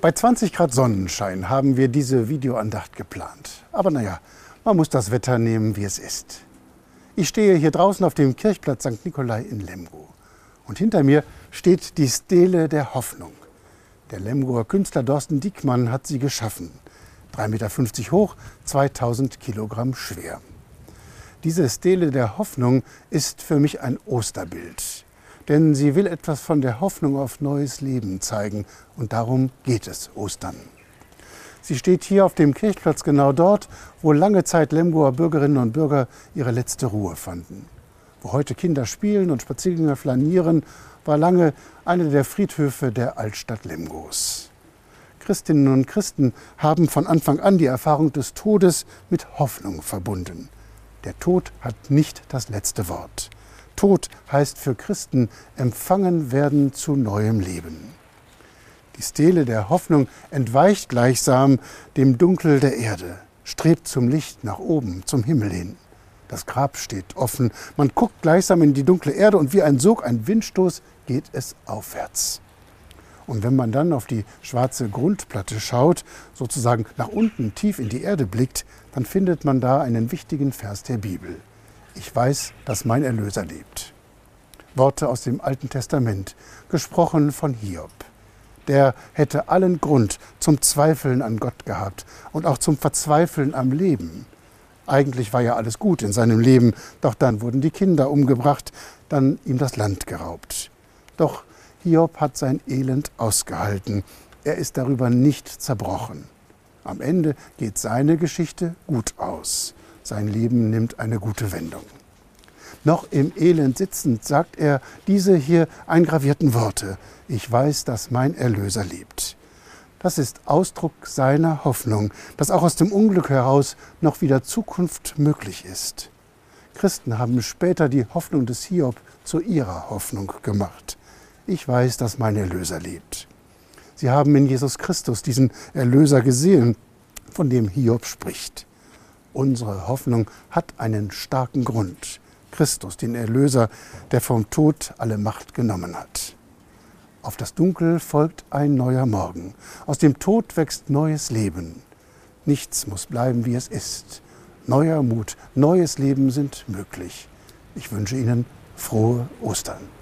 Bei 20 Grad Sonnenschein haben wir diese Videoandacht geplant. Aber naja, man muss das Wetter nehmen, wie es ist. Ich stehe hier draußen auf dem Kirchplatz St. Nikolai in Lemgo. Und hinter mir steht die Stele der Hoffnung. Der Lemgoer Künstler Dorsten Diekmann hat sie geschaffen. 3,50 Meter hoch, 2000 Kilogramm schwer. Diese Stele der Hoffnung ist für mich ein Osterbild. Denn sie will etwas von der Hoffnung auf neues Leben zeigen. Und darum geht es Ostern. Sie steht hier auf dem Kirchplatz genau dort, wo lange Zeit Lemgoer Bürgerinnen und Bürger ihre letzte Ruhe fanden. Wo heute Kinder spielen und Spaziergänger flanieren, war lange einer der Friedhöfe der Altstadt Lemgos. Christinnen und Christen haben von Anfang an die Erfahrung des Todes mit Hoffnung verbunden. Der Tod hat nicht das letzte Wort. Tod heißt für Christen empfangen werden zu neuem Leben. Die Stele der Hoffnung entweicht gleichsam dem Dunkel der Erde, strebt zum Licht nach oben, zum Himmel hin. Das Grab steht offen, man guckt gleichsam in die dunkle Erde und wie ein Sog, ein Windstoß geht es aufwärts. Und wenn man dann auf die schwarze Grundplatte schaut, sozusagen nach unten tief in die Erde blickt, dann findet man da einen wichtigen Vers der Bibel. Ich weiß, dass mein Erlöser lebt. Worte aus dem Alten Testament, gesprochen von Hiob der hätte allen Grund zum Zweifeln an Gott gehabt und auch zum Verzweifeln am Leben. Eigentlich war ja alles gut in seinem Leben, doch dann wurden die Kinder umgebracht, dann ihm das Land geraubt. Doch Hiob hat sein Elend ausgehalten. Er ist darüber nicht zerbrochen. Am Ende geht seine Geschichte gut aus. Sein Leben nimmt eine gute Wendung. Noch im Elend sitzend sagt er diese hier eingravierten Worte. Ich weiß, dass mein Erlöser lebt. Das ist Ausdruck seiner Hoffnung, dass auch aus dem Unglück heraus noch wieder Zukunft möglich ist. Christen haben später die Hoffnung des Hiob zu ihrer Hoffnung gemacht. Ich weiß, dass mein Erlöser lebt. Sie haben in Jesus Christus diesen Erlöser gesehen, von dem Hiob spricht. Unsere Hoffnung hat einen starken Grund. Christus, den Erlöser, der vom Tod alle Macht genommen hat. Auf das Dunkel folgt ein neuer Morgen. Aus dem Tod wächst neues Leben. Nichts muss bleiben, wie es ist. Neuer Mut, neues Leben sind möglich. Ich wünsche Ihnen frohe Ostern.